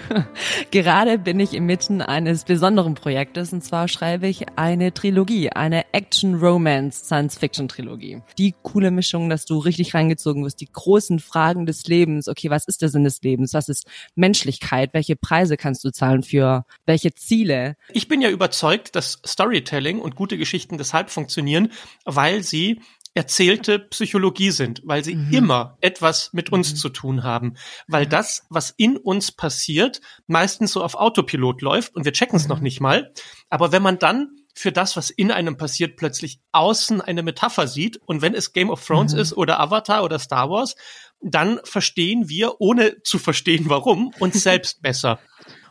Gerade bin ich inmitten eines besonderen Projektes und zwar schreibe ich eine Trilogie, eine Action-Romance-Science-Fiction-Trilogie. Die coole Mischung, dass du richtig reingezogen wirst, die großen Fragen des Lebens. Okay, was ist der Sinn des Lebens? Was ist Menschlichkeit? Welche Preise kannst du zahlen für welche Ziele? Ich bin ja überzeugt, dass Storytelling und gute Geschichten deshalb funktionieren, weil sie erzählte Psychologie sind, weil sie mhm. immer etwas mit uns mhm. zu tun haben, weil das, was in uns passiert, meistens so auf Autopilot läuft und wir checken es mhm. noch nicht mal. Aber wenn man dann für das, was in einem passiert, plötzlich außen eine Metapher sieht und wenn es Game of Thrones mhm. ist oder Avatar oder Star Wars, dann verstehen wir, ohne zu verstehen warum, uns selbst besser.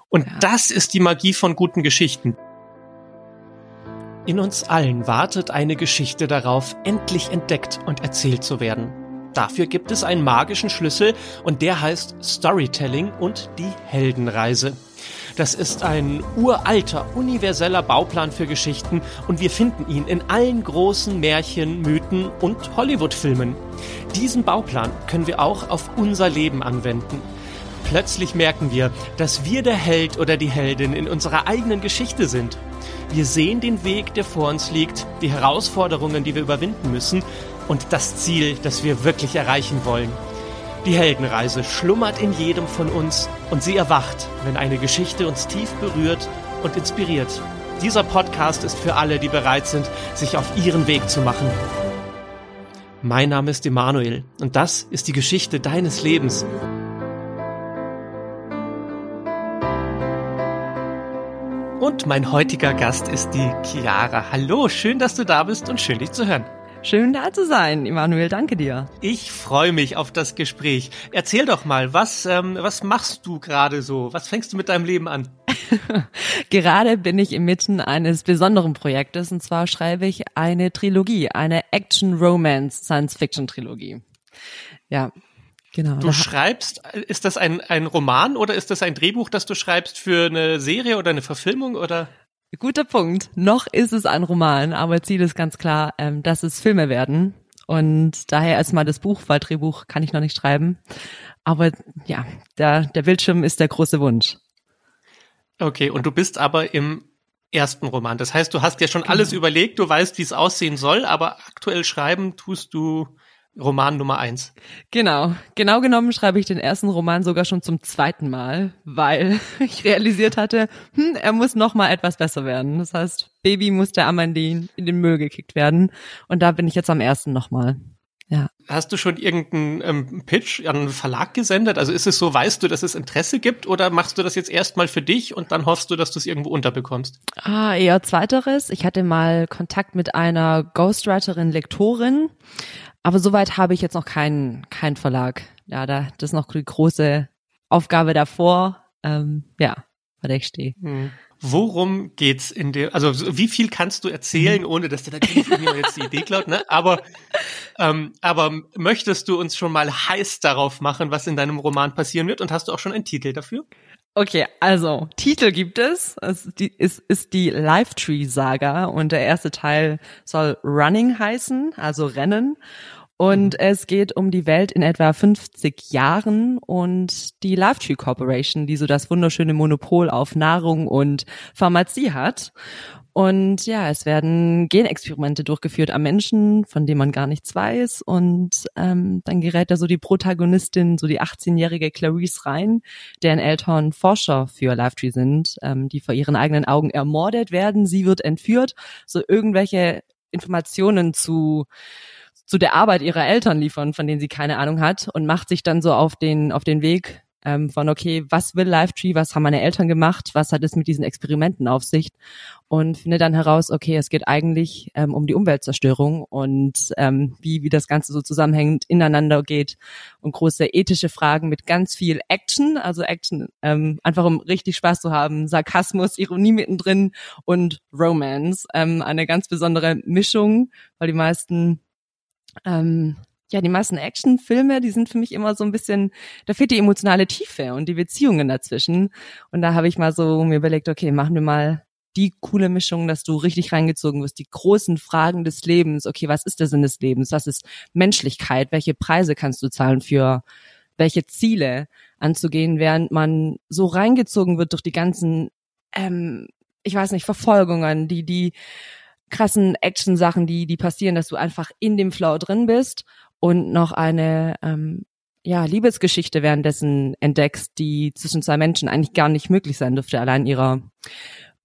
Und ja. das ist die Magie von guten Geschichten. In uns allen wartet eine Geschichte darauf, endlich entdeckt und erzählt zu werden. Dafür gibt es einen magischen Schlüssel und der heißt Storytelling und die Heldenreise. Das ist ein uralter, universeller Bauplan für Geschichten und wir finden ihn in allen großen Märchen, Mythen und Hollywood-Filmen. Diesen Bauplan können wir auch auf unser Leben anwenden. Plötzlich merken wir, dass wir der Held oder die Heldin in unserer eigenen Geschichte sind. Wir sehen den Weg, der vor uns liegt, die Herausforderungen, die wir überwinden müssen und das Ziel, das wir wirklich erreichen wollen. Die Heldenreise schlummert in jedem von uns und sie erwacht, wenn eine Geschichte uns tief berührt und inspiriert. Dieser Podcast ist für alle, die bereit sind, sich auf ihren Weg zu machen. Mein Name ist Emanuel und das ist die Geschichte deines Lebens. Und mein heutiger Gast ist die Chiara. Hallo, schön, dass du da bist und schön, dich zu hören. Schön da zu sein, Emanuel, danke dir. Ich freue mich auf das Gespräch. Erzähl doch mal, was, ähm, was machst du gerade so? Was fängst du mit deinem Leben an? gerade bin ich inmitten eines besonderen Projektes und zwar schreibe ich eine Trilogie, eine Action-Romance-Science-Fiction-Trilogie. Ja, Genau. Du schreibst, ist das ein, ein Roman oder ist das ein Drehbuch, das du schreibst für eine Serie oder eine Verfilmung oder? Guter Punkt. Noch ist es ein Roman, aber Ziel ist ganz klar, ähm, dass es Filme werden. Und daher erstmal das Buch, weil Drehbuch kann ich noch nicht schreiben. Aber ja, der, der Bildschirm ist der große Wunsch. Okay, und du bist aber im ersten Roman. Das heißt, du hast ja schon genau. alles überlegt, du weißt, wie es aussehen soll, aber aktuell schreiben tust du Roman Nummer eins. Genau. Genau genommen schreibe ich den ersten Roman sogar schon zum zweiten Mal, weil ich realisiert hatte, hm, er muss noch mal etwas besser werden. Das heißt, Baby muss der Amandine in den Müll gekickt werden. Und da bin ich jetzt am ersten noch mal. Ja. Hast du schon irgendeinen ähm, Pitch an einen Verlag gesendet? Also ist es so, weißt du, dass es Interesse gibt oder machst du das jetzt erstmal für dich und dann hoffst du, dass du es irgendwo unterbekommst? Ah, eher zweiteres. Ich hatte mal Kontakt mit einer Ghostwriterin, Lektorin, aber soweit habe ich jetzt noch keinen keinen Verlag. Ja, da das ist noch die große Aufgabe davor. Ähm, ja, bei der ich stehe. Hm. Worum geht's in der, also wie viel kannst du erzählen, mhm. ohne dass dir natürlich irgendjemand jetzt die Idee klaut, ne? Aber, ähm, aber möchtest du uns schon mal heiß darauf machen, was in deinem Roman passieren wird? Und hast du auch schon einen Titel dafür? Okay, also Titel gibt es. Es ist die, ist, ist die Life Saga und der erste Teil soll Running heißen, also Rennen. Und mhm. es geht um die Welt in etwa 50 Jahren und die Life Corporation, die so das wunderschöne Monopol auf Nahrung und Pharmazie hat. Und ja, es werden Genexperimente durchgeführt am Menschen, von denen man gar nichts weiß. Und ähm, dann gerät da so die Protagonistin, so die 18-jährige Clarice rein, deren Eltern Forscher für Livetree sind, ähm, die vor ihren eigenen Augen ermordet werden. Sie wird entführt, so irgendwelche Informationen zu zu der Arbeit ihrer Eltern liefern, von denen sie keine Ahnung hat und macht sich dann so auf den auf den Weg ähm, von, okay, was will Livetree, was haben meine Eltern gemacht, was hat es mit diesen Experimenten auf sich? Und finde dann heraus, okay, es geht eigentlich ähm, um die Umweltzerstörung und ähm, wie, wie das Ganze so zusammenhängend ineinander geht und große ethische Fragen mit ganz viel Action, also Action, ähm, einfach um richtig Spaß zu haben, Sarkasmus, Ironie mittendrin und Romance, ähm, eine ganz besondere Mischung, weil die meisten ähm, ja, die meisten Actionfilme, die sind für mich immer so ein bisschen, da fehlt die emotionale Tiefe und die Beziehungen dazwischen. Und da habe ich mal so mir überlegt, okay, machen wir mal die coole Mischung, dass du richtig reingezogen wirst, die großen Fragen des Lebens. Okay, was ist der Sinn des Lebens? Was ist Menschlichkeit? Welche Preise kannst du zahlen für welche Ziele anzugehen, während man so reingezogen wird durch die ganzen, ähm, ich weiß nicht, Verfolgungen, die, die krassen Action-Sachen, die, die passieren, dass du einfach in dem Flow drin bist und noch eine ähm, ja, Liebesgeschichte währenddessen entdeckst, die zwischen zwei Menschen eigentlich gar nicht möglich sein dürfte, allein ihrer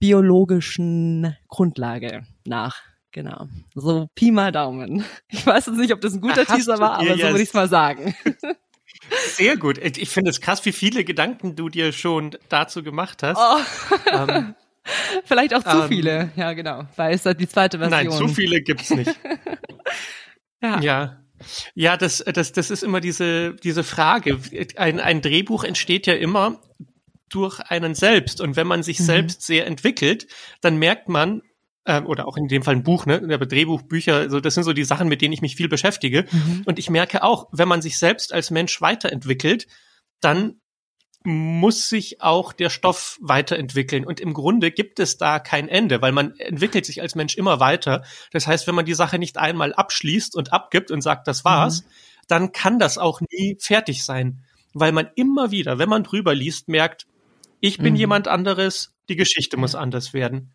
biologischen Grundlage nach. Genau. So Pi mal Daumen. Ich weiß jetzt nicht, ob das ein guter Ach, Teaser war, aber so würde ich es mal sagen. Sehr gut. Ich finde es krass, wie viele Gedanken du dir schon dazu gemacht hast. Oh. Ähm, Vielleicht auch zu ähm, viele. Ja, genau. Weil es halt die zweite Version. Nein, zu viele gibt's nicht. ja. ja. Ja, das, das, das ist immer diese, diese Frage. Ein, ein Drehbuch entsteht ja immer durch einen selbst. Und wenn man sich mhm. selbst sehr entwickelt, dann merkt man, äh, oder auch in dem Fall ein Buch, ne, aber Drehbuch, Bücher, so, das sind so die Sachen, mit denen ich mich viel beschäftige. Mhm. Und ich merke auch, wenn man sich selbst als Mensch weiterentwickelt, dann muss sich auch der Stoff weiterentwickeln. Und im Grunde gibt es da kein Ende, weil man entwickelt sich als Mensch immer weiter. Das heißt, wenn man die Sache nicht einmal abschließt und abgibt und sagt, das war's, mhm. dann kann das auch nie fertig sein. Weil man immer wieder, wenn man drüber liest, merkt, ich bin mhm. jemand anderes, die Geschichte muss anders werden.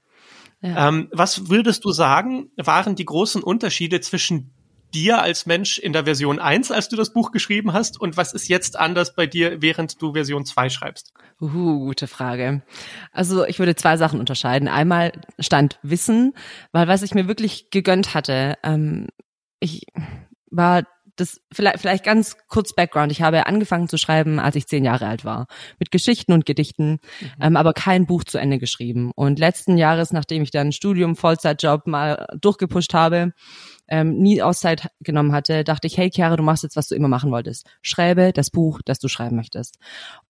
Ja. Ähm, was würdest du sagen, waren die großen Unterschiede zwischen dir als Mensch in der Version 1, als du das Buch geschrieben hast? Und was ist jetzt anders bei dir, während du Version 2 schreibst? Uh, gute Frage. Also ich würde zwei Sachen unterscheiden. Einmal stand Wissen, weil was ich mir wirklich gegönnt hatte, ähm, ich war das vielleicht, vielleicht ganz kurz Background. Ich habe angefangen zu schreiben, als ich zehn Jahre alt war, mit Geschichten und Gedichten, mhm. ähm, aber kein Buch zu Ende geschrieben. Und letzten Jahres, nachdem ich dann Studium, Vollzeitjob mal durchgepusht habe, ähm, nie Auszeit genommen hatte, dachte ich, hey Chiara, du machst jetzt, was du immer machen wolltest. Schreibe das Buch, das du schreiben möchtest.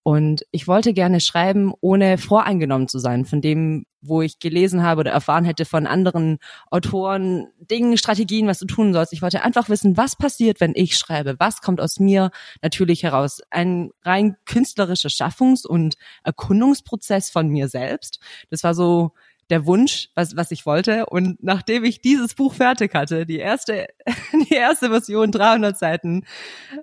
Und ich wollte gerne schreiben, ohne voreingenommen zu sein von dem, wo ich gelesen habe oder erfahren hätte von anderen Autoren, Dingen, Strategien, was du tun sollst. Ich wollte einfach wissen, was passiert, wenn ich schreibe? Was kommt aus mir natürlich heraus? Ein rein künstlerischer Schaffungs- und Erkundungsprozess von mir selbst. Das war so der Wunsch, was, was ich wollte. Und nachdem ich dieses Buch fertig hatte, die erste, die erste Version, 300 Seiten,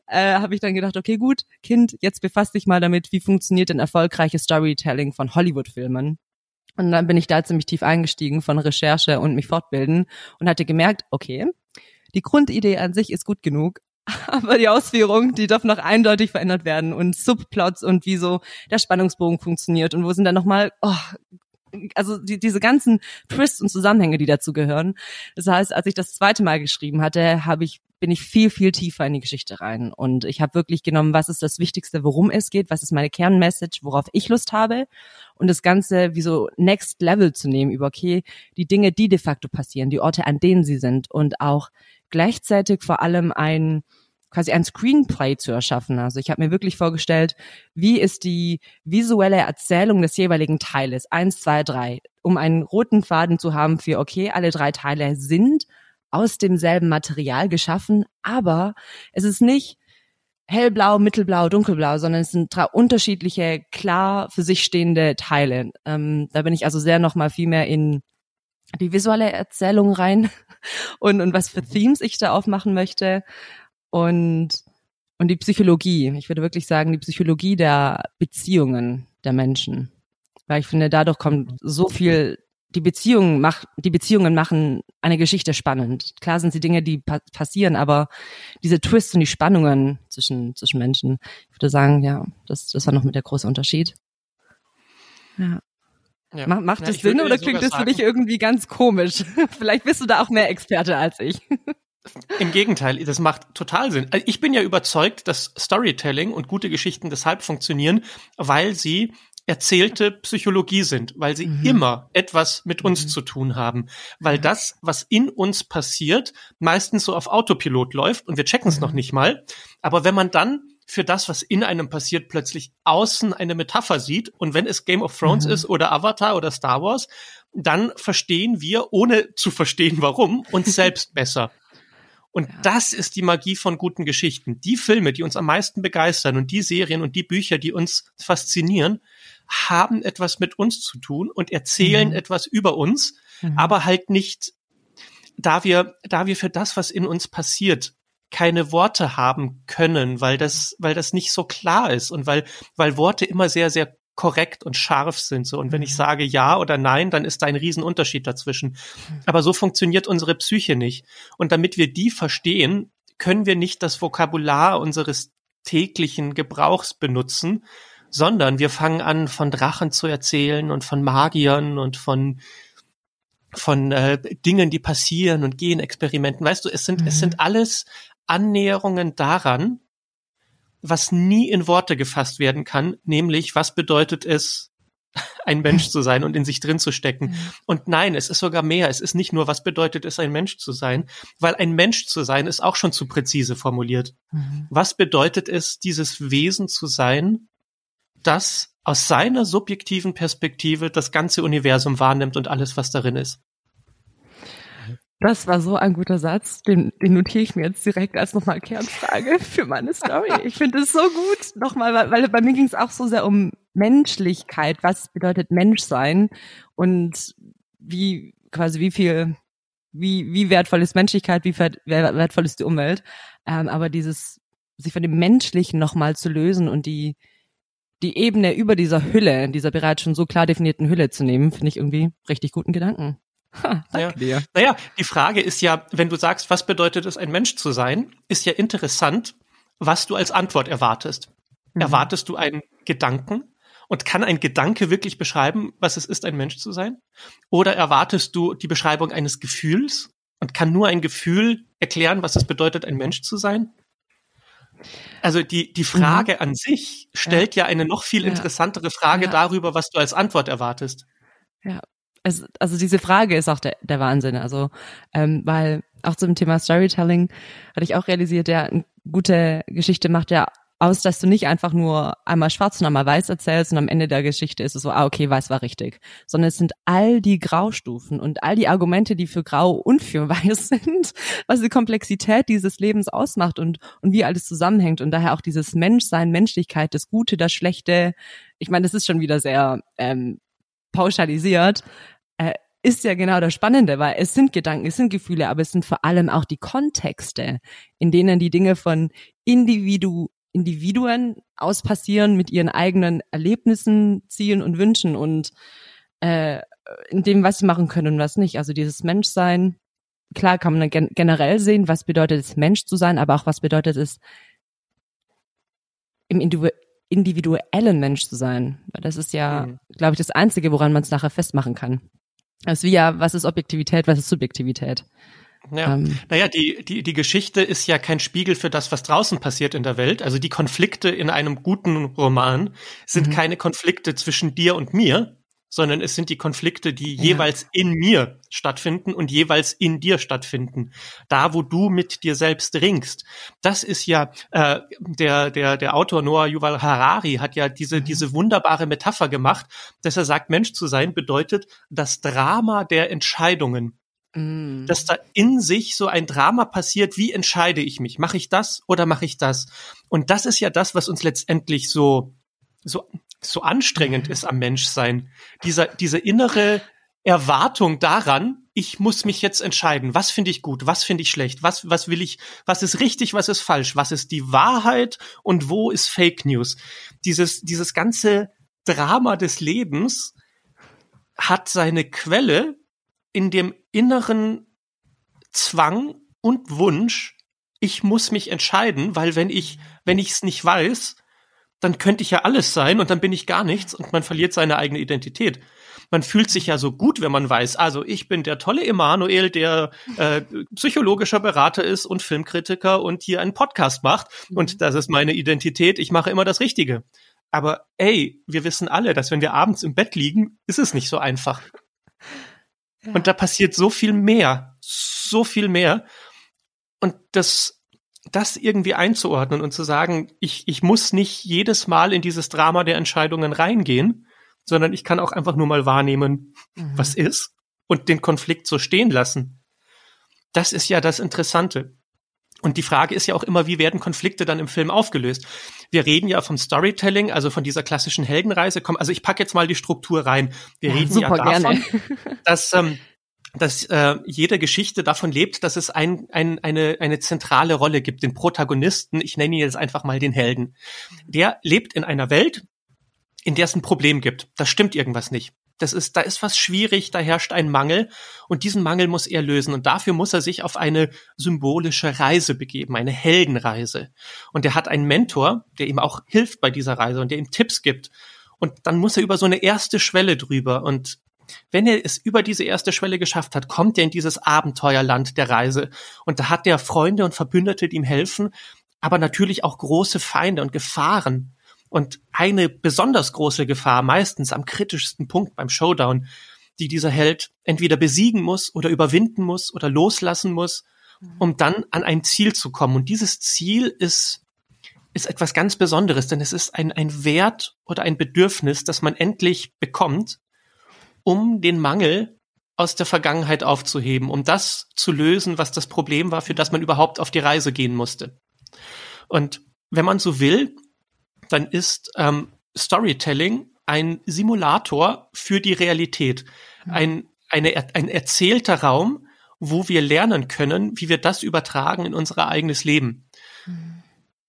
äh, habe ich dann gedacht, okay, gut, Kind, jetzt befasst dich mal damit, wie funktioniert denn erfolgreiches Storytelling von Hollywood-Filmen. Und dann bin ich da ziemlich tief eingestiegen von Recherche und mich fortbilden und hatte gemerkt, okay, die Grundidee an sich ist gut genug, aber die Ausführung, die darf noch eindeutig verändert werden und Subplots und wie so der Spannungsbogen funktioniert und wo sind dann nochmal oh, also die, diese ganzen Twists und Zusammenhänge, die dazu gehören. Das heißt, als ich das zweite Mal geschrieben hatte, habe ich bin ich viel viel tiefer in die Geschichte rein. Und ich habe wirklich genommen, was ist das Wichtigste, worum es geht, was ist meine Kernmessage, worauf ich Lust habe. Und das Ganze wie so Next Level zu nehmen über okay die Dinge, die de facto passieren, die Orte, an denen sie sind. Und auch gleichzeitig vor allem ein quasi ein Screenplay zu erschaffen. Also ich habe mir wirklich vorgestellt, wie ist die visuelle Erzählung des jeweiligen Teiles, eins, zwei, drei, um einen roten Faden zu haben für, okay, alle drei Teile sind aus demselben Material geschaffen, aber es ist nicht hellblau, mittelblau, dunkelblau, sondern es sind drei unterschiedliche, klar für sich stehende Teile. Ähm, da bin ich also sehr nochmal viel mehr in die visuelle Erzählung rein und, und was für Themes ich da aufmachen möchte und, und die Psychologie. Ich würde wirklich sagen, die Psychologie der Beziehungen der Menschen. Weil ich finde, dadurch kommt so viel, die Beziehungen mach, die Beziehungen machen eine Geschichte spannend. Klar sind sie Dinge, die pa passieren, aber diese Twists und die Spannungen zwischen, zwischen Menschen, ich würde sagen, ja, das, das war noch mit der große Unterschied. Ja. Ja. Macht, macht ja, das Sinn oder klingt das für dich irgendwie ganz komisch? Vielleicht bist du da auch mehr Experte als ich. Im Gegenteil, das macht total Sinn. Also ich bin ja überzeugt, dass Storytelling und gute Geschichten deshalb funktionieren, weil sie erzählte Psychologie sind, weil sie mhm. immer etwas mit uns mhm. zu tun haben, weil mhm. das, was in uns passiert, meistens so auf Autopilot läuft und wir checken es noch mhm. nicht mal. Aber wenn man dann für das, was in einem passiert, plötzlich außen eine Metapher sieht und wenn es Game of Thrones mhm. ist oder Avatar oder Star Wars, dann verstehen wir, ohne zu verstehen, warum, uns selbst besser. Und ja. das ist die Magie von guten Geschichten. Die Filme, die uns am meisten begeistern und die Serien und die Bücher, die uns faszinieren, haben etwas mit uns zu tun und erzählen mhm. etwas über uns, mhm. aber halt nicht, da wir, da wir für das, was in uns passiert, keine Worte haben können, weil das, weil das nicht so klar ist und weil, weil Worte immer sehr, sehr korrekt und scharf sind. So. Und wenn ich mhm. sage ja oder nein, dann ist da ein Riesenunterschied dazwischen. Aber so funktioniert unsere Psyche nicht. Und damit wir die verstehen, können wir nicht das Vokabular unseres täglichen Gebrauchs benutzen, sondern wir fangen an, von Drachen zu erzählen und von Magiern und von von äh, Dingen, die passieren und Genexperimenten. Weißt du, es sind mhm. es sind alles Annäherungen daran, was nie in Worte gefasst werden kann, nämlich was bedeutet es, ein Mensch zu sein und in sich drin zu stecken. Mhm. Und nein, es ist sogar mehr. Es ist nicht nur, was bedeutet es, ein Mensch zu sein, weil ein Mensch zu sein ist auch schon zu präzise formuliert. Mhm. Was bedeutet es, dieses Wesen zu sein, das aus seiner subjektiven Perspektive das ganze Universum wahrnimmt und alles, was darin ist? Das war so ein guter Satz, den, den notiere ich mir jetzt direkt als nochmal Kernfrage für meine Story. Ich finde es so gut, nochmal, weil, weil bei mir ging es auch so sehr um Menschlichkeit. Was bedeutet Menschsein? Und wie, quasi wie viel, wie, wie wertvoll ist Menschlichkeit, wie wertvoll ist die Umwelt? Ähm, aber dieses, sich von dem Menschlichen nochmal zu lösen und die, die Ebene über dieser Hülle, dieser bereits schon so klar definierten Hülle zu nehmen, finde ich irgendwie richtig guten Gedanken. Ha. Dir. naja, die Frage ist ja, wenn du sagst, was bedeutet es, ein Mensch zu sein, ist ja interessant, was du als Antwort erwartest. Mhm. Erwartest du einen Gedanken? Und kann ein Gedanke wirklich beschreiben, was es ist, ein Mensch zu sein? Oder erwartest du die Beschreibung eines Gefühls? Und kann nur ein Gefühl erklären, was es bedeutet, ein Mensch zu sein? Also die, die Frage mhm. an sich stellt ja. ja eine noch viel interessantere Frage ja. darüber, was du als Antwort erwartest. Ja, es, also diese Frage ist auch der, der Wahnsinn. Also, ähm, weil auch zum Thema Storytelling hatte ich auch realisiert, ja, eine gute Geschichte macht ja aus, dass du nicht einfach nur einmal schwarz und einmal weiß erzählst und am Ende der Geschichte ist es so, ah, okay, weiß war richtig. Sondern es sind all die Graustufen und all die Argumente, die für grau und für weiß sind, was die Komplexität dieses Lebens ausmacht und, und wie alles zusammenhängt und daher auch dieses Menschsein, Menschlichkeit, das Gute, das Schlechte. Ich meine, das ist schon wieder sehr ähm, pauschalisiert, äh, ist ja genau das Spannende, weil es sind Gedanken, es sind Gefühle, aber es sind vor allem auch die Kontexte, in denen die Dinge von Individu Individuen aus passieren mit ihren eigenen Erlebnissen, Zielen und Wünschen und äh, in dem, was sie machen können und was nicht. Also dieses Menschsein, klar kann man gen generell sehen, was bedeutet es, Mensch zu sein, aber auch was bedeutet es, im Individu individuellen Mensch zu sein. Das ist ja, mhm. glaube ich, das Einzige, woran man es nachher festmachen kann. Ist wie ja, was ist Objektivität, was ist Subjektivität? Ja. Ähm, naja, die, die, die Geschichte ist ja kein Spiegel für das, was draußen passiert in der Welt. Also die Konflikte in einem guten Roman sind mhm. keine Konflikte zwischen dir und mir, sondern es sind die Konflikte, die ja. jeweils in mir stattfinden und jeweils in dir stattfinden. Da, wo du mit dir selbst ringst. Das ist ja äh, der der der Autor Noah Yuval Harari hat ja diese mhm. diese wunderbare Metapher gemacht, dass er sagt, Mensch zu sein bedeutet das Drama der Entscheidungen. Mhm. Dass da in sich so ein Drama passiert, wie entscheide ich mich? Mache ich das oder mache ich das? Und das ist ja das, was uns letztendlich so so so anstrengend ist am Menschsein. Dieser, diese innere Erwartung daran, ich muss mich jetzt entscheiden, was finde ich gut, was finde ich schlecht, was, was will ich, was ist richtig, was ist falsch, was ist die Wahrheit und wo ist Fake News. Dieses, dieses ganze Drama des Lebens hat seine Quelle in dem inneren Zwang und Wunsch, ich muss mich entscheiden, weil wenn ich, wenn ich es nicht weiß, dann könnte ich ja alles sein und dann bin ich gar nichts und man verliert seine eigene Identität. Man fühlt sich ja so gut, wenn man weiß, also ich bin der tolle Emanuel, der äh, psychologischer Berater ist und Filmkritiker und hier einen Podcast macht und mhm. das ist meine Identität, ich mache immer das Richtige. Aber ey, wir wissen alle, dass wenn wir abends im Bett liegen, ist es nicht so einfach. Ja. Und da passiert so viel mehr, so viel mehr. Und das das irgendwie einzuordnen und zu sagen, ich, ich muss nicht jedes Mal in dieses Drama der Entscheidungen reingehen, sondern ich kann auch einfach nur mal wahrnehmen, mhm. was ist und den Konflikt so stehen lassen. Das ist ja das Interessante. Und die Frage ist ja auch immer, wie werden Konflikte dann im Film aufgelöst? Wir reden ja vom Storytelling, also von dieser klassischen Heldenreise. Komm, also ich packe jetzt mal die Struktur rein. Wir ja, reden ja davon, dass ähm, dass äh, jede Geschichte davon lebt, dass es ein, ein, eine, eine zentrale Rolle gibt, den Protagonisten, ich nenne ihn jetzt einfach mal den Helden. Der lebt in einer Welt, in der es ein Problem gibt. Da stimmt irgendwas nicht. Das ist, da ist was schwierig, da herrscht ein Mangel und diesen Mangel muss er lösen und dafür muss er sich auf eine symbolische Reise begeben, eine Heldenreise. Und er hat einen Mentor, der ihm auch hilft bei dieser Reise und der ihm Tipps gibt. Und dann muss er über so eine erste Schwelle drüber und wenn er es über diese erste Schwelle geschafft hat, kommt er in dieses Abenteuerland der Reise. Und da hat er Freunde und Verbündete, die ihm helfen, aber natürlich auch große Feinde und Gefahren. Und eine besonders große Gefahr, meistens am kritischsten Punkt beim Showdown, die dieser Held entweder besiegen muss oder überwinden muss oder loslassen muss, um dann an ein Ziel zu kommen. Und dieses Ziel ist, ist etwas ganz Besonderes, denn es ist ein, ein Wert oder ein Bedürfnis, das man endlich bekommt, um den Mangel aus der Vergangenheit aufzuheben, um das zu lösen, was das Problem war, für das man überhaupt auf die Reise gehen musste. Und wenn man so will, dann ist ähm, Storytelling ein Simulator für die Realität. Mhm. Ein, eine, ein erzählter Raum, wo wir lernen können, wie wir das übertragen in unser eigenes Leben. Mhm.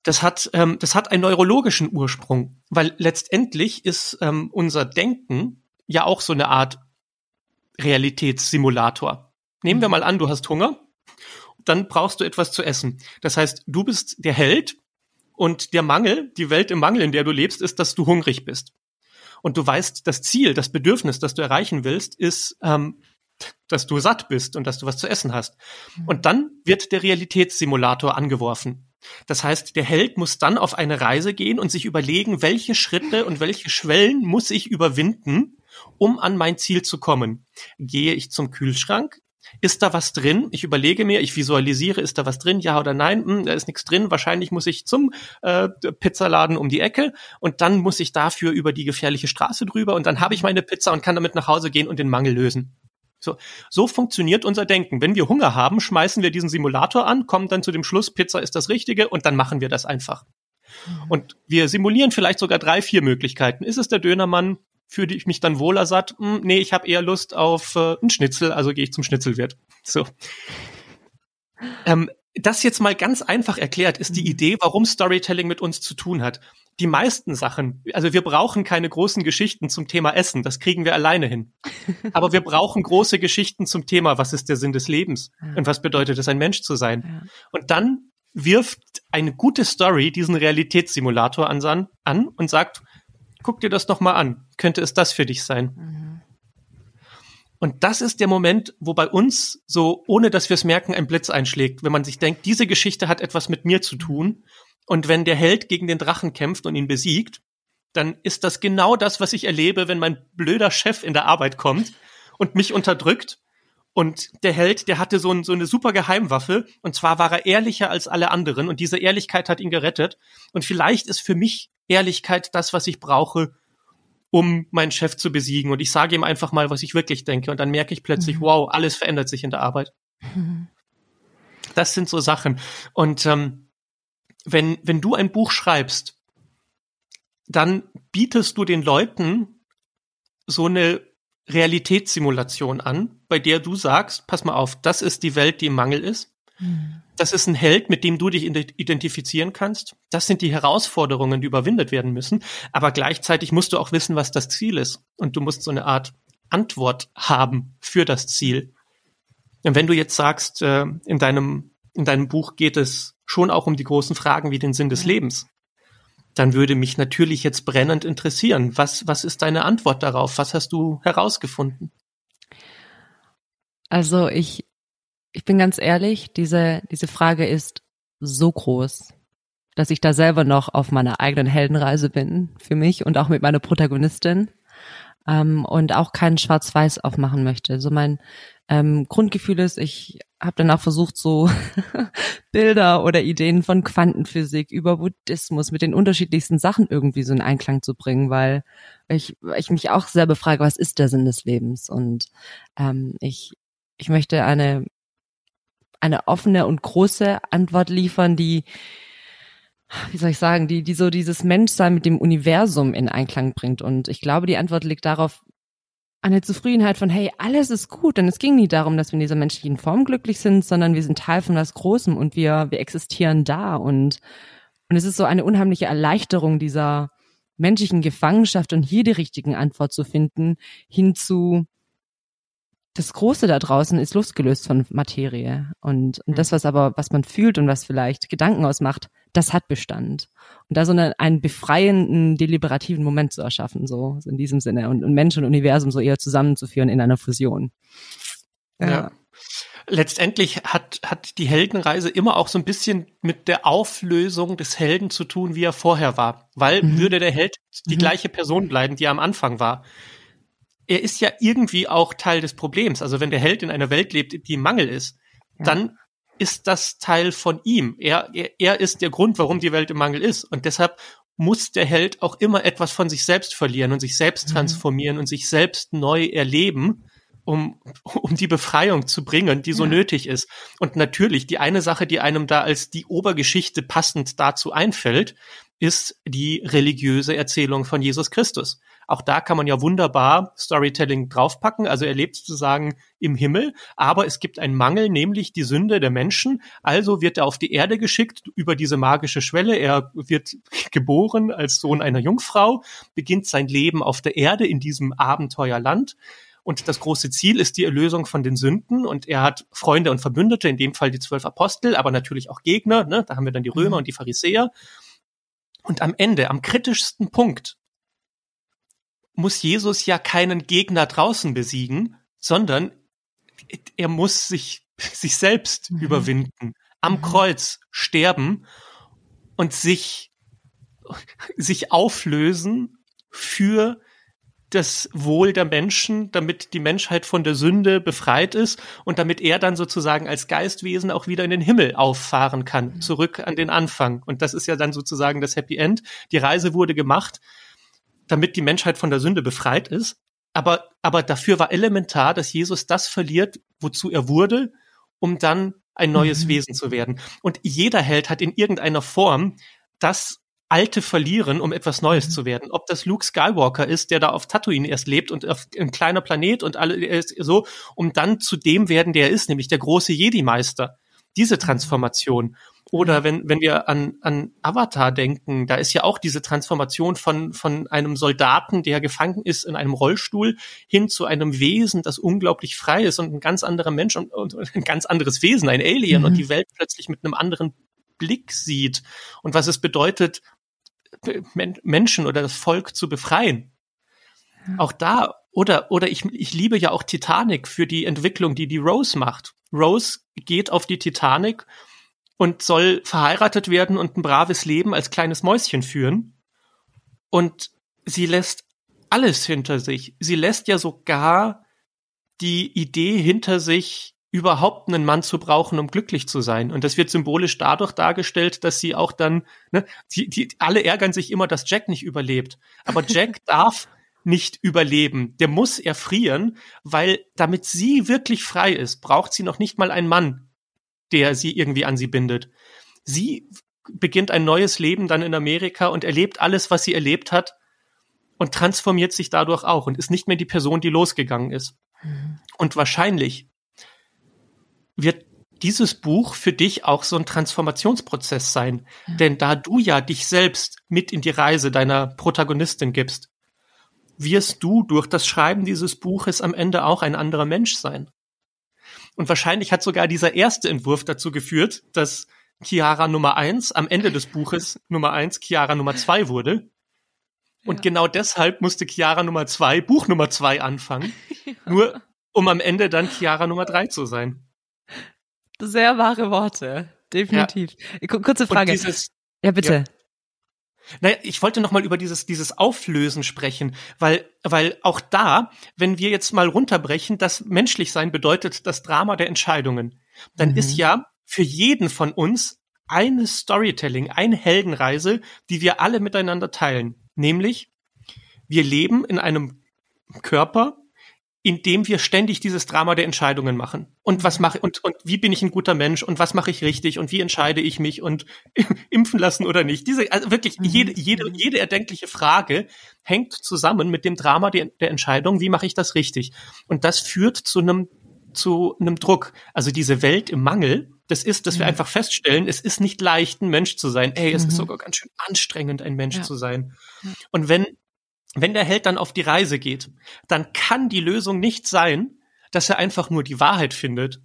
Das hat, ähm, das hat einen neurologischen Ursprung, weil letztendlich ist ähm, unser Denken ja auch so eine Art Realitätssimulator. Nehmen wir mhm. mal an, du hast Hunger, dann brauchst du etwas zu essen. Das heißt, du bist der Held und der Mangel, die Welt im Mangel, in der du lebst, ist, dass du hungrig bist. Und du weißt, das Ziel, das Bedürfnis, das du erreichen willst, ist, ähm, dass du satt bist und dass du was zu essen hast. Mhm. Und dann wird der Realitätssimulator angeworfen. Das heißt, der Held muss dann auf eine Reise gehen und sich überlegen, welche Schritte und welche Schwellen muss ich überwinden, um an mein Ziel zu kommen. Gehe ich zum Kühlschrank? Ist da was drin? Ich überlege mir, ich visualisiere, ist da was drin? Ja oder nein? Hm, da ist nichts drin. Wahrscheinlich muss ich zum äh, Pizzaladen um die Ecke und dann muss ich dafür über die gefährliche Straße drüber und dann habe ich meine Pizza und kann damit nach Hause gehen und den Mangel lösen. So, so funktioniert unser Denken. Wenn wir Hunger haben, schmeißen wir diesen Simulator an, kommen dann zu dem Schluss, Pizza ist das Richtige und dann machen wir das einfach. Mhm. Und wir simulieren vielleicht sogar drei, vier Möglichkeiten. Ist es der Dönermann? Fühle ich mich dann wohler satt. Hm, nee, ich habe eher Lust auf äh, einen Schnitzel, also gehe ich zum Schnitzelwirt. So. Ähm, das jetzt mal ganz einfach erklärt, ist die mhm. Idee, warum Storytelling mit uns zu tun hat. Die meisten Sachen, also wir brauchen keine großen Geschichten zum Thema Essen, das kriegen wir alleine hin. Aber wir brauchen große Geschichten zum Thema, was ist der Sinn des Lebens und was bedeutet es, ein Mensch zu sein. Und dann wirft eine gute Story diesen Realitätssimulator an, an und sagt, guck dir das doch mal an. Könnte es das für dich sein? Mhm. Und das ist der Moment, wo bei uns so, ohne dass wir es merken, ein Blitz einschlägt, wenn man sich denkt, diese Geschichte hat etwas mit mir zu tun. Und wenn der Held gegen den Drachen kämpft und ihn besiegt, dann ist das genau das, was ich erlebe, wenn mein blöder Chef in der Arbeit kommt und mich unterdrückt. Und der Held, der hatte so, ein, so eine super Geheimwaffe. Und zwar war er ehrlicher als alle anderen. Und diese Ehrlichkeit hat ihn gerettet. Und vielleicht ist für mich Ehrlichkeit das, was ich brauche, um meinen Chef zu besiegen. Und ich sage ihm einfach mal, was ich wirklich denke. Und dann merke ich plötzlich, mhm. wow, alles verändert sich in der Arbeit. Mhm. Das sind so Sachen. Und ähm, wenn, wenn du ein Buch schreibst, dann bietest du den Leuten so eine Realitätssimulation an, bei der du sagst, pass mal auf, das ist die Welt, die im Mangel ist. Mhm. Das ist ein Held, mit dem du dich identifizieren kannst. Das sind die Herausforderungen, die überwindet werden müssen. Aber gleichzeitig musst du auch wissen, was das Ziel ist. Und du musst so eine Art Antwort haben für das Ziel. Und wenn du jetzt sagst, äh, in deinem, in deinem Buch geht es schon auch um die großen Fragen wie den Sinn des Lebens, dann würde mich natürlich jetzt brennend interessieren. Was, was ist deine Antwort darauf? Was hast du herausgefunden? Also ich ich bin ganz ehrlich, diese, diese Frage ist so groß, dass ich da selber noch auf meiner eigenen Heldenreise bin für mich und auch mit meiner Protagonistin ähm, und auch keinen Schwarz-Weiß aufmachen möchte. So mein ähm, Grundgefühl ist, ich habe auch versucht, so Bilder oder Ideen von Quantenphysik über Buddhismus mit den unterschiedlichsten Sachen irgendwie so in Einklang zu bringen, weil ich, ich mich auch selber frage, was ist der Sinn des Lebens? Und ähm, ich, ich möchte eine eine offene und große Antwort liefern, die, wie soll ich sagen, die, die so dieses Menschsein mit dem Universum in Einklang bringt. Und ich glaube, die Antwort liegt darauf, eine Zufriedenheit von, hey, alles ist gut. Denn es ging nie darum, dass wir in dieser menschlichen Form glücklich sind, sondern wir sind Teil von was Großem und wir, wir existieren da. Und, und es ist so eine unheimliche Erleichterung dieser menschlichen Gefangenschaft und hier die richtigen Antwort zu finden, hin zu, das Große da draußen ist losgelöst von Materie. Und, und das, was aber, was man fühlt und was vielleicht Gedanken ausmacht, das hat Bestand. Und da so eine, einen befreienden, deliberativen Moment zu erschaffen, so, so in diesem Sinne. Und, und Mensch und Universum so eher zusammenzuführen in einer Fusion. Ja. ja. Letztendlich hat, hat die Heldenreise immer auch so ein bisschen mit der Auflösung des Helden zu tun, wie er vorher war. Weil mhm. würde der Held die mhm. gleiche Person bleiben, die er am Anfang war er ist ja irgendwie auch Teil des Problems. Also wenn der Held in einer Welt lebt, die im Mangel ist, ja. dann ist das Teil von ihm. Er, er, er ist der Grund, warum die Welt im Mangel ist. Und deshalb muss der Held auch immer etwas von sich selbst verlieren und sich selbst mhm. transformieren und sich selbst neu erleben, um, um die Befreiung zu bringen, die so ja. nötig ist. Und natürlich, die eine Sache, die einem da als die Obergeschichte passend dazu einfällt, ist die religiöse Erzählung von Jesus Christus. Auch da kann man ja wunderbar Storytelling draufpacken. Also er lebt sozusagen im Himmel, aber es gibt einen Mangel, nämlich die Sünde der Menschen. Also wird er auf die Erde geschickt über diese magische Schwelle. Er wird geboren als Sohn einer Jungfrau, beginnt sein Leben auf der Erde in diesem Abenteuerland. Und das große Ziel ist die Erlösung von den Sünden. Und er hat Freunde und Verbündete, in dem Fall die zwölf Apostel, aber natürlich auch Gegner. Ne? Da haben wir dann die Römer mhm. und die Pharisäer. Und am Ende, am kritischsten Punkt, muss Jesus ja keinen Gegner draußen besiegen, sondern er muss sich, sich selbst mhm. überwinden, am mhm. Kreuz sterben und sich, sich auflösen für das Wohl der Menschen, damit die Menschheit von der Sünde befreit ist und damit er dann sozusagen als Geistwesen auch wieder in den Himmel auffahren kann, mhm. zurück an den Anfang. Und das ist ja dann sozusagen das Happy End. Die Reise wurde gemacht, damit die Menschheit von der Sünde befreit ist. Aber, aber dafür war elementar, dass Jesus das verliert, wozu er wurde, um dann ein neues mhm. Wesen zu werden. Und jeder Held hat in irgendeiner Form das Alte verlieren, um etwas Neues mhm. zu werden. Ob das Luke Skywalker ist, der da auf Tatooine erst lebt und auf ein kleiner Planet und alle ist so, um dann zu dem werden, der er ist, nämlich der große Jedi-Meister. Diese mhm. Transformation. Oder wenn, wenn wir an, an Avatar denken, da ist ja auch diese Transformation von, von einem Soldaten, der gefangen ist in einem Rollstuhl, hin zu einem Wesen, das unglaublich frei ist und ein ganz anderer Mensch und, und ein ganz anderes Wesen, ein Alien mhm. und die Welt plötzlich mit einem anderen Blick sieht und was es bedeutet, Menschen oder das Volk zu befreien. Auch da, oder, oder ich, ich liebe ja auch Titanic für die Entwicklung, die die Rose macht. Rose geht auf die Titanic und soll verheiratet werden und ein braves Leben als kleines Mäuschen führen. Und sie lässt alles hinter sich. Sie lässt ja sogar die Idee hinter sich, überhaupt einen Mann zu brauchen, um glücklich zu sein. Und das wird symbolisch dadurch dargestellt, dass sie auch dann, ne, die, die alle ärgern sich immer, dass Jack nicht überlebt. Aber Jack darf nicht überleben. Der muss erfrieren, weil damit sie wirklich frei ist, braucht sie noch nicht mal einen Mann, der sie irgendwie an sie bindet. Sie beginnt ein neues Leben dann in Amerika und erlebt alles, was sie erlebt hat und transformiert sich dadurch auch und ist nicht mehr die Person, die losgegangen ist. Mhm. Und wahrscheinlich wird dieses Buch für dich auch so ein Transformationsprozess sein. Ja. Denn da du ja dich selbst mit in die Reise deiner Protagonistin gibst, wirst du durch das Schreiben dieses Buches am Ende auch ein anderer Mensch sein. Und wahrscheinlich hat sogar dieser erste Entwurf dazu geführt, dass Chiara Nummer eins am Ende des Buches Nummer eins Chiara Nummer zwei wurde. Und ja. genau deshalb musste Chiara Nummer zwei Buch Nummer zwei anfangen. Ja. Nur um am Ende dann Chiara Nummer drei zu sein. Sehr wahre Worte. Definitiv. Ja. Kurze Frage. Dieses, ja, bitte. Ja. Naja, ich wollte noch mal über dieses, dieses Auflösen sprechen, weil, weil auch da, wenn wir jetzt mal runterbrechen, das menschlich sein bedeutet das Drama der Entscheidungen, dann mhm. ist ja für jeden von uns eine Storytelling, eine Heldenreise, die wir alle miteinander teilen. Nämlich, wir leben in einem Körper, indem wir ständig dieses Drama der Entscheidungen machen. Und was mache und und wie bin ich ein guter Mensch und was mache ich richtig und wie entscheide ich mich und impfen lassen oder nicht? Diese also wirklich mhm. jede jede jede erdenkliche Frage hängt zusammen mit dem Drama der, der Entscheidung, wie mache ich das richtig? Und das führt zu einem zu einem Druck. Also diese Welt im Mangel, das ist, dass wir mhm. einfach feststellen, es ist nicht leicht, ein Mensch zu sein. Ey, es mhm. ist sogar ganz schön anstrengend, ein Mensch ja. zu sein. Und wenn wenn der Held dann auf die Reise geht, dann kann die Lösung nicht sein, dass er einfach nur die Wahrheit findet,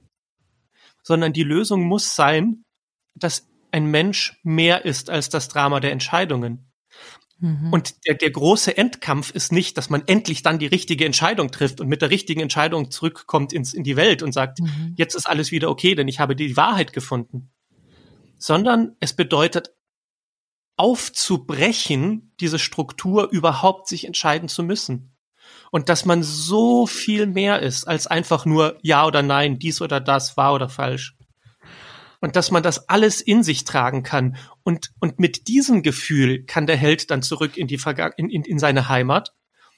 sondern die Lösung muss sein, dass ein Mensch mehr ist als das Drama der Entscheidungen. Mhm. Und der, der große Endkampf ist nicht, dass man endlich dann die richtige Entscheidung trifft und mit der richtigen Entscheidung zurückkommt ins, in die Welt und sagt, mhm. jetzt ist alles wieder okay, denn ich habe die Wahrheit gefunden. Sondern es bedeutet aufzubrechen, diese Struktur überhaupt sich entscheiden zu müssen. Und dass man so viel mehr ist als einfach nur Ja oder Nein, dies oder das, wahr oder falsch. Und dass man das alles in sich tragen kann. Und, und mit diesem Gefühl kann der Held dann zurück in die Verga in, in, in seine Heimat.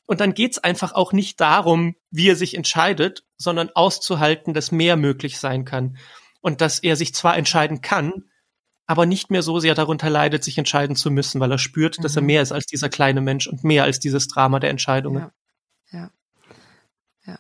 Und dann geht's einfach auch nicht darum, wie er sich entscheidet, sondern auszuhalten, dass mehr möglich sein kann. Und dass er sich zwar entscheiden kann, aber nicht mehr so sehr darunter leidet, sich entscheiden zu müssen, weil er spürt, mhm. dass er mhm. mehr ist als dieser kleine Mensch und mehr als dieses Drama der Entscheidungen. Ja. ja. ja.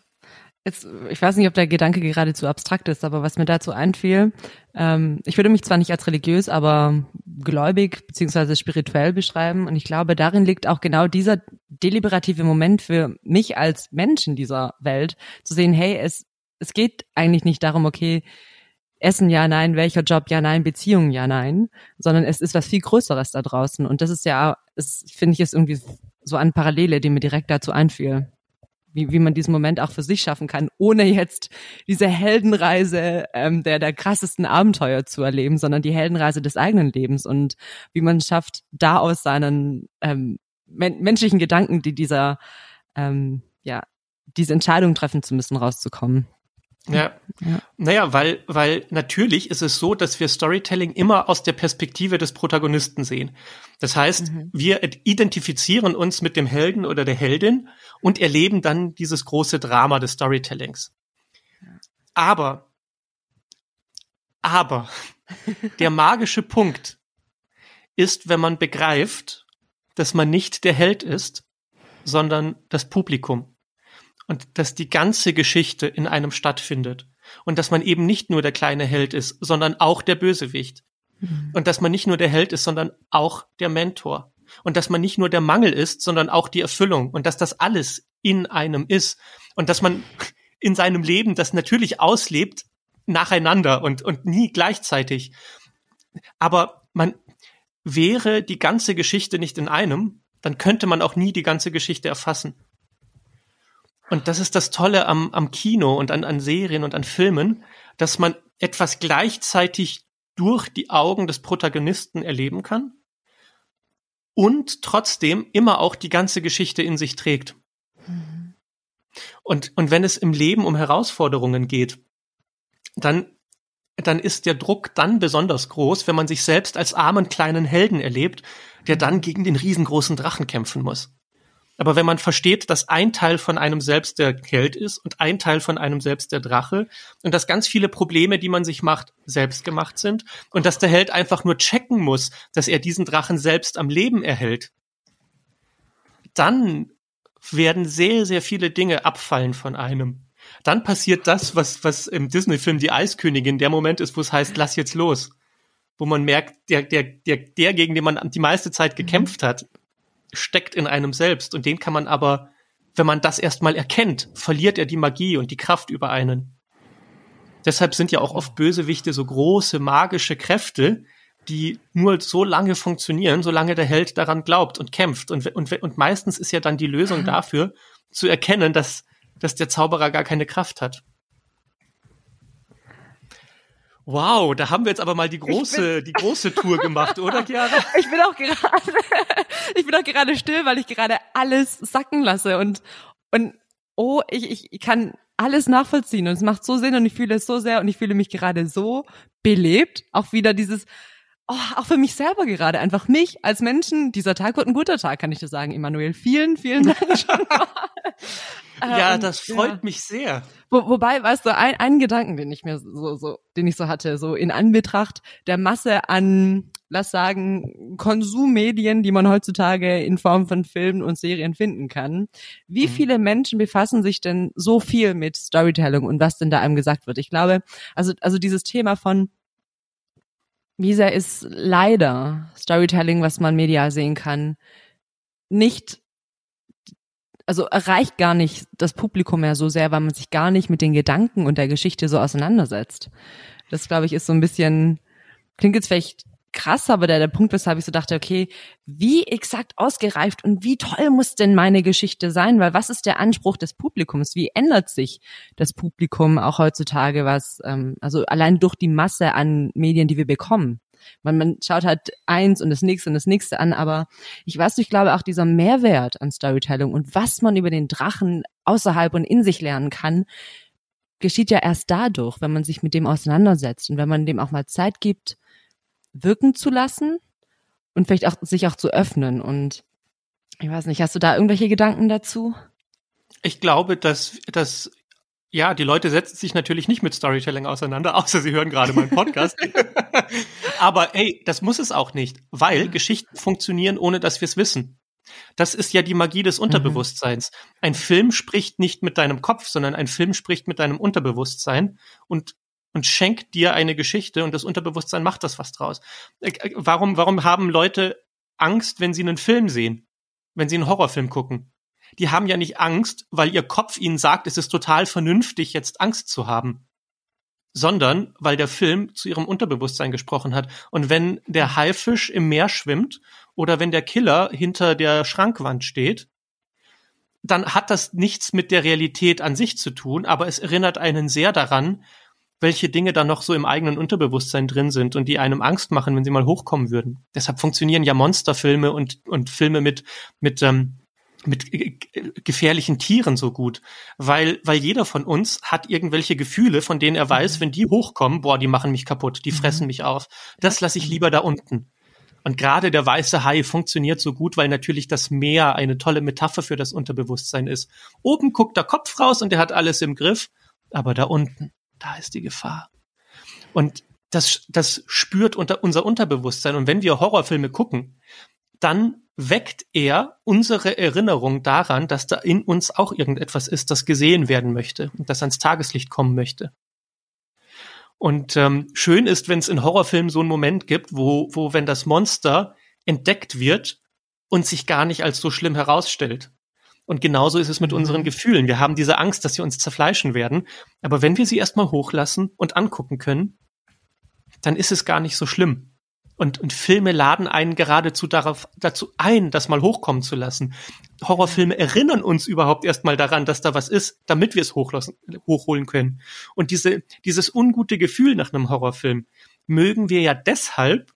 Jetzt, ich weiß nicht, ob der Gedanke gerade zu abstrakt ist, aber was mir dazu einfiel, ähm, ich würde mich zwar nicht als religiös, aber gläubig beziehungsweise spirituell beschreiben und ich glaube, darin liegt auch genau dieser deliberative Moment für mich als Mensch in dieser Welt, zu sehen, hey, es, es geht eigentlich nicht darum, okay, Essen ja, nein, welcher Job ja, nein, Beziehungen ja, nein, sondern es ist was viel Größeres da draußen. Und das ist ja, finde ich, ist irgendwie so eine Parallele, die mir direkt dazu einfiel. Wie, wie man diesen Moment auch für sich schaffen kann, ohne jetzt diese Heldenreise ähm, der, der krassesten Abenteuer zu erleben, sondern die Heldenreise des eigenen Lebens und wie man schafft, da aus seinen ähm, men menschlichen Gedanken, die dieser, ähm, ja, diese Entscheidung treffen zu müssen, rauszukommen. Ja. ja. Naja, weil, weil natürlich ist es so, dass wir Storytelling immer aus der Perspektive des Protagonisten sehen. Das heißt, mhm. wir identifizieren uns mit dem Helden oder der Heldin und erleben dann dieses große Drama des Storytellings. Aber, aber, der magische Punkt ist, wenn man begreift, dass man nicht der Held ist, sondern das Publikum und dass die ganze Geschichte in einem stattfindet und dass man eben nicht nur der kleine Held ist, sondern auch der Bösewicht mhm. und dass man nicht nur der Held ist, sondern auch der Mentor und dass man nicht nur der Mangel ist, sondern auch die Erfüllung und dass das alles in einem ist und dass man in seinem Leben das natürlich auslebt nacheinander und, und nie gleichzeitig. Aber man wäre die ganze Geschichte nicht in einem, dann könnte man auch nie die ganze Geschichte erfassen. Und das ist das Tolle am, am Kino und an, an Serien und an Filmen, dass man etwas gleichzeitig durch die Augen des Protagonisten erleben kann und trotzdem immer auch die ganze Geschichte in sich trägt. Mhm. Und, und wenn es im Leben um Herausforderungen geht, dann, dann ist der Druck dann besonders groß, wenn man sich selbst als armen kleinen Helden erlebt, der dann gegen den riesengroßen Drachen kämpfen muss. Aber wenn man versteht, dass ein Teil von einem selbst der Held ist und ein Teil von einem selbst der Drache und dass ganz viele Probleme, die man sich macht, selbst gemacht sind und dass der Held einfach nur checken muss, dass er diesen Drachen selbst am Leben erhält, dann werden sehr, sehr viele Dinge abfallen von einem. Dann passiert das, was, was im Disney-Film Die Eiskönigin der Moment ist, wo es heißt, lass jetzt los. Wo man merkt, der, der, der, der, gegen den man die meiste Zeit gekämpft hat, steckt in einem selbst und den kann man aber, wenn man das erstmal erkennt, verliert er die Magie und die Kraft über einen. Deshalb sind ja auch oft Bösewichte so große magische Kräfte, die nur so lange funktionieren, solange der Held daran glaubt und kämpft. Und, und, und meistens ist ja dann die Lösung dafür, zu erkennen, dass, dass der Zauberer gar keine Kraft hat. Wow, da haben wir jetzt aber mal die große, die große Tour gemacht, oder Chiara? Ich bin auch gerade, ich bin auch gerade still, weil ich gerade alles sacken lasse und, und, oh, ich, ich kann alles nachvollziehen und es macht so Sinn und ich fühle es so sehr und ich fühle mich gerade so belebt. Auch wieder dieses, oh, auch für mich selber gerade, einfach mich als Menschen, dieser Tag wird ein guter Tag, kann ich dir sagen, Emanuel. Vielen, vielen Dank schon mal. Ja, ähm, das freut ja. mich sehr. Wo, wobei, weißt du, ein, einen Gedanken, den ich mir so, so, den ich so hatte, so in Anbetracht der Masse an, lass sagen, Konsummedien, die man heutzutage in Form von Filmen und Serien finden kann. Wie mhm. viele Menschen befassen sich denn so viel mit Storytelling und was denn da einem gesagt wird? Ich glaube, also, also dieses Thema von, wie ist leider Storytelling, was man medial sehen kann, nicht also erreicht gar nicht das Publikum mehr so sehr, weil man sich gar nicht mit den Gedanken und der Geschichte so auseinandersetzt. Das, glaube ich, ist so ein bisschen, klingt jetzt vielleicht krass, aber der, der Punkt, weshalb ich so dachte, okay, wie exakt ausgereift und wie toll muss denn meine Geschichte sein? Weil was ist der Anspruch des Publikums? Wie ändert sich das Publikum auch heutzutage, was, ähm, also allein durch die Masse an Medien, die wir bekommen? Man, man schaut halt eins und das nächste und das nächste an, aber ich weiß, ich glaube auch dieser Mehrwert an Storytelling und was man über den Drachen außerhalb und in sich lernen kann, geschieht ja erst dadurch, wenn man sich mit dem auseinandersetzt und wenn man dem auch mal Zeit gibt, wirken zu lassen und vielleicht auch sich auch zu öffnen. Und ich weiß nicht, hast du da irgendwelche Gedanken dazu? Ich glaube, dass, dass ja, die Leute setzen sich natürlich nicht mit Storytelling auseinander, außer sie hören gerade meinen Podcast. Aber ey, das muss es auch nicht, weil Geschichten funktionieren, ohne dass wir es wissen. Das ist ja die Magie des mhm. Unterbewusstseins. Mhm. Ein Film spricht nicht mit deinem Kopf, sondern ein Film spricht mit deinem Unterbewusstsein und und schenkt dir eine Geschichte und das Unterbewusstsein macht das was draus. Äh, äh, warum warum haben Leute Angst, wenn sie einen Film sehen? Wenn sie einen Horrorfilm gucken? die haben ja nicht Angst, weil ihr Kopf ihnen sagt, es ist total vernünftig, jetzt Angst zu haben, sondern weil der Film zu ihrem Unterbewusstsein gesprochen hat. Und wenn der Haifisch im Meer schwimmt oder wenn der Killer hinter der Schrankwand steht, dann hat das nichts mit der Realität an sich zu tun, aber es erinnert einen sehr daran, welche Dinge da noch so im eigenen Unterbewusstsein drin sind und die einem Angst machen, wenn sie mal hochkommen würden. Deshalb funktionieren ja Monsterfilme und, und Filme mit, mit ähm, mit gefährlichen Tieren so gut, weil weil jeder von uns hat irgendwelche Gefühle, von denen er weiß, mhm. wenn die hochkommen, boah, die machen mich kaputt, die fressen mhm. mich auf. Das lasse ich lieber da unten. Und gerade der weiße Hai funktioniert so gut, weil natürlich das Meer eine tolle Metapher für das Unterbewusstsein ist. Oben guckt der Kopf raus und er hat alles im Griff, aber da unten, da ist die Gefahr. Und das, das spürt unter unser Unterbewusstsein. Und wenn wir Horrorfilme gucken, dann weckt er unsere Erinnerung daran, dass da in uns auch irgendetwas ist, das gesehen werden möchte und das ans Tageslicht kommen möchte. Und ähm, schön ist, wenn es in Horrorfilmen so einen Moment gibt, wo, wo, wenn das Monster entdeckt wird und sich gar nicht als so schlimm herausstellt. Und genauso ist es mit mhm. unseren Gefühlen. Wir haben diese Angst, dass sie uns zerfleischen werden. Aber wenn wir sie erstmal hochlassen und angucken können, dann ist es gar nicht so schlimm. Und, und Filme laden einen geradezu darauf, dazu ein, das mal hochkommen zu lassen. Horrorfilme erinnern uns überhaupt erstmal daran, dass da was ist, damit wir es hochholen können. Und diese, dieses ungute Gefühl nach einem Horrorfilm mögen wir ja deshalb,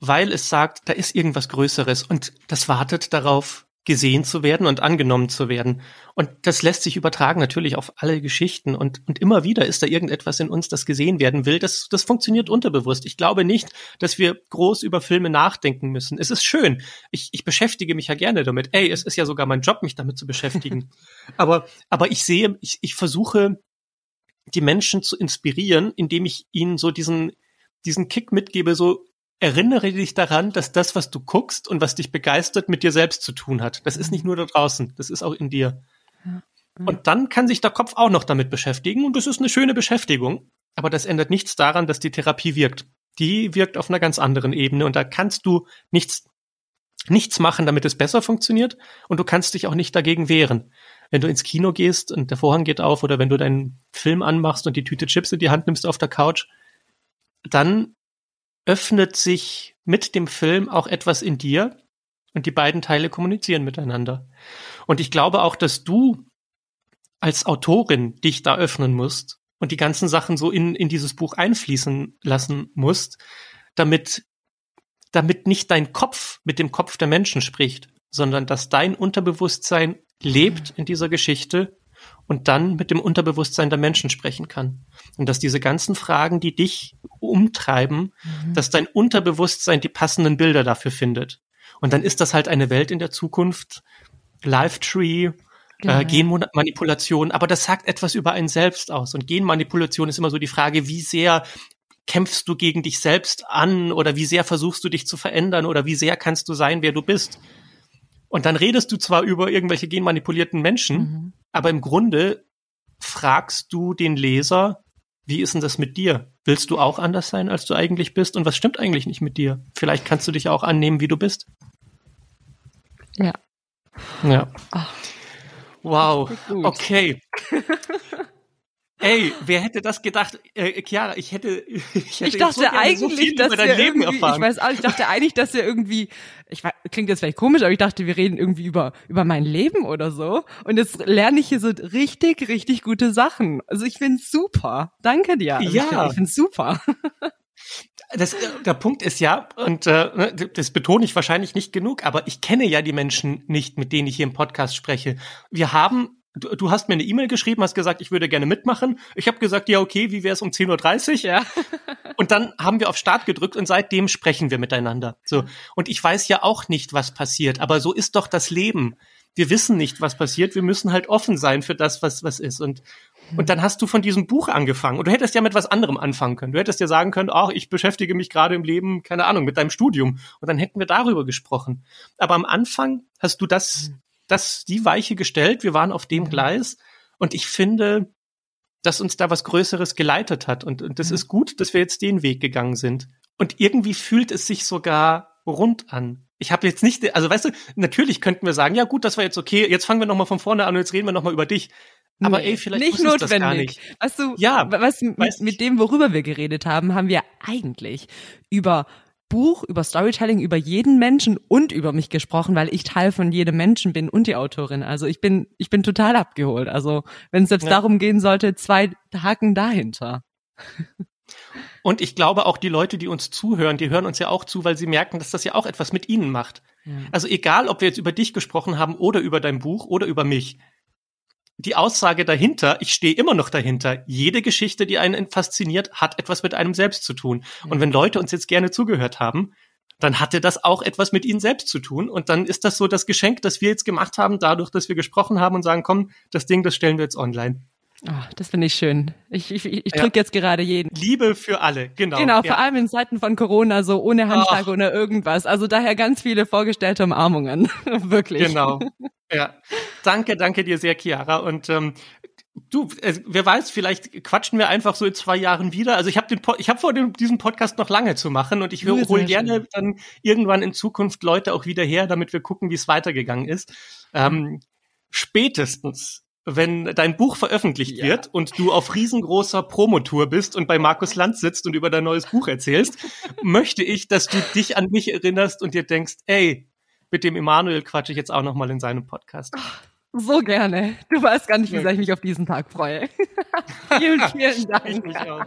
weil es sagt, da ist irgendwas Größeres und das wartet darauf, gesehen zu werden und angenommen zu werden. Und das lässt sich übertragen natürlich auf alle Geschichten und, und immer wieder ist da irgendetwas in uns, das gesehen werden will. Das, das funktioniert unterbewusst. Ich glaube nicht, dass wir groß über Filme nachdenken müssen. Es ist schön. Ich, ich beschäftige mich ja gerne damit. Ey, es ist ja sogar mein Job, mich damit zu beschäftigen. aber, aber ich sehe, ich, ich versuche, die Menschen zu inspirieren, indem ich ihnen so diesen, diesen Kick mitgebe, so erinnere dich daran, dass das, was du guckst und was dich begeistert, mit dir selbst zu tun hat. Das ist nicht nur da draußen, das ist auch in dir. Und dann kann sich der Kopf auch noch damit beschäftigen und das ist eine schöne Beschäftigung. Aber das ändert nichts daran, dass die Therapie wirkt. Die wirkt auf einer ganz anderen Ebene und da kannst du nichts, nichts machen, damit es besser funktioniert und du kannst dich auch nicht dagegen wehren. Wenn du ins Kino gehst und der Vorhang geht auf oder wenn du deinen Film anmachst und die Tüte Chips in die Hand nimmst auf der Couch, dann öffnet sich mit dem Film auch etwas in dir und die beiden Teile kommunizieren miteinander. Und ich glaube auch, dass du als Autorin dich da öffnen musst und die ganzen Sachen so in, in dieses Buch einfließen lassen musst, damit, damit nicht dein Kopf mit dem Kopf der Menschen spricht, sondern dass dein Unterbewusstsein lebt in dieser Geschichte und dann mit dem Unterbewusstsein der Menschen sprechen kann. Und dass diese ganzen Fragen, die dich umtreiben, mhm. dass dein Unterbewusstsein die passenden Bilder dafür findet. Und dann ist das halt eine Welt in der Zukunft, Live-Tree, äh, genau. äh, Genmanipulation, aber das sagt etwas über einen selbst aus. Und Genmanipulation ist immer so die Frage, wie sehr kämpfst du gegen dich selbst an oder wie sehr versuchst du dich zu verändern oder wie sehr kannst du sein, wer du bist. Und dann redest du zwar über irgendwelche genmanipulierten Menschen, mhm. Aber im Grunde fragst du den Leser, wie ist denn das mit dir? Willst du auch anders sein, als du eigentlich bist? Und was stimmt eigentlich nicht mit dir? Vielleicht kannst du dich auch annehmen, wie du bist. Ja. Ja. Ach, wow. Okay. Ey, wer hätte das gedacht? Äh, Chiara, ich hätte, ich hätte ich dachte so eigentlich, so viel dass über dein Leben erfahren. Ich weiß auch, ich dachte eigentlich, dass wir irgendwie, ich weiß, klingt jetzt vielleicht komisch, aber ich dachte, wir reden irgendwie über über mein Leben oder so. Und jetzt lerne ich hier so richtig, richtig gute Sachen. Also ich find's super. Danke dir. Also ja, ich, ich find's super. Das, äh, der Punkt ist ja, und äh, ne, das betone ich wahrscheinlich nicht genug, aber ich kenne ja die Menschen nicht, mit denen ich hier im Podcast spreche. Wir haben Du, du hast mir eine E-Mail geschrieben, hast gesagt, ich würde gerne mitmachen. Ich habe gesagt, ja, okay, wie wäre es um 10.30 Uhr? Ja. und dann haben wir auf Start gedrückt und seitdem sprechen wir miteinander. So. Und ich weiß ja auch nicht, was passiert, aber so ist doch das Leben. Wir wissen nicht, was passiert. Wir müssen halt offen sein für das, was, was ist. Und, und dann hast du von diesem Buch angefangen. Und du hättest ja mit was anderem anfangen können. Du hättest ja sagen können, ach, ich beschäftige mich gerade im Leben, keine Ahnung, mit deinem Studium. Und dann hätten wir darüber gesprochen. Aber am Anfang hast du das das die Weiche gestellt. Wir waren auf dem. Gleis. Und ich finde, dass uns da was Größeres geleitet hat. Und, und das mhm. ist gut, dass wir jetzt den Weg gegangen sind. Und irgendwie fühlt es sich sogar rund an. Ich habe jetzt nicht, also weißt du, natürlich könnten wir sagen, ja gut, das war jetzt okay, jetzt fangen wir nochmal von vorne an und jetzt reden wir nochmal über dich. Aber nee, ey, vielleicht nicht notwendig. Das gar nicht. Weißt du, ja, was, mit, mit dem, worüber wir geredet haben, haben wir eigentlich über Buch über Storytelling über jeden Menschen und über mich gesprochen, weil ich Teil von jedem Menschen bin und die Autorin. Also ich bin, ich bin total abgeholt. Also wenn es jetzt ja. darum gehen sollte, zwei Haken dahinter. Und ich glaube auch die Leute, die uns zuhören, die hören uns ja auch zu, weil sie merken, dass das ja auch etwas mit ihnen macht. Ja. Also egal, ob wir jetzt über dich gesprochen haben oder über dein Buch oder über mich die Aussage dahinter, ich stehe immer noch dahinter. Jede Geschichte, die einen fasziniert, hat etwas mit einem selbst zu tun. Mhm. Und wenn Leute uns jetzt gerne zugehört haben, dann hatte das auch etwas mit ihnen selbst zu tun. Und dann ist das so das Geschenk, das wir jetzt gemacht haben, dadurch, dass wir gesprochen haben und sagen, komm, das Ding, das stellen wir jetzt online. Oh, das finde ich schön. Ich, ich, ich drücke ja. jetzt gerade jeden. Liebe für alle, genau. Genau, vor allem in Zeiten von Corona, so ohne Handschlag oder irgendwas. Also daher ganz viele vorgestellte Umarmungen. Wirklich. Genau. Ja. Danke, danke dir sehr, Chiara. Und ähm, du, äh, wer weiß, vielleicht quatschen wir einfach so in zwei Jahren wieder. Also ich habe den, ich habe vor, dem, diesen Podcast noch lange zu machen und ich hole gerne dann irgendwann in Zukunft Leute auch wieder her, damit wir gucken, wie es weitergegangen ist. Ähm, spätestens wenn dein Buch veröffentlicht ja. wird und du auf riesengroßer Promotour bist und bei Markus Lanz sitzt und über dein neues Buch erzählst, möchte ich, dass du dich an mich erinnerst und dir denkst, ey, mit dem Emanuel quatsche ich jetzt auch noch mal in seinem Podcast. So gerne. Du weißt gar nicht, wie sehr ich mich auf diesen Tag freue. vielen, vielen Dank.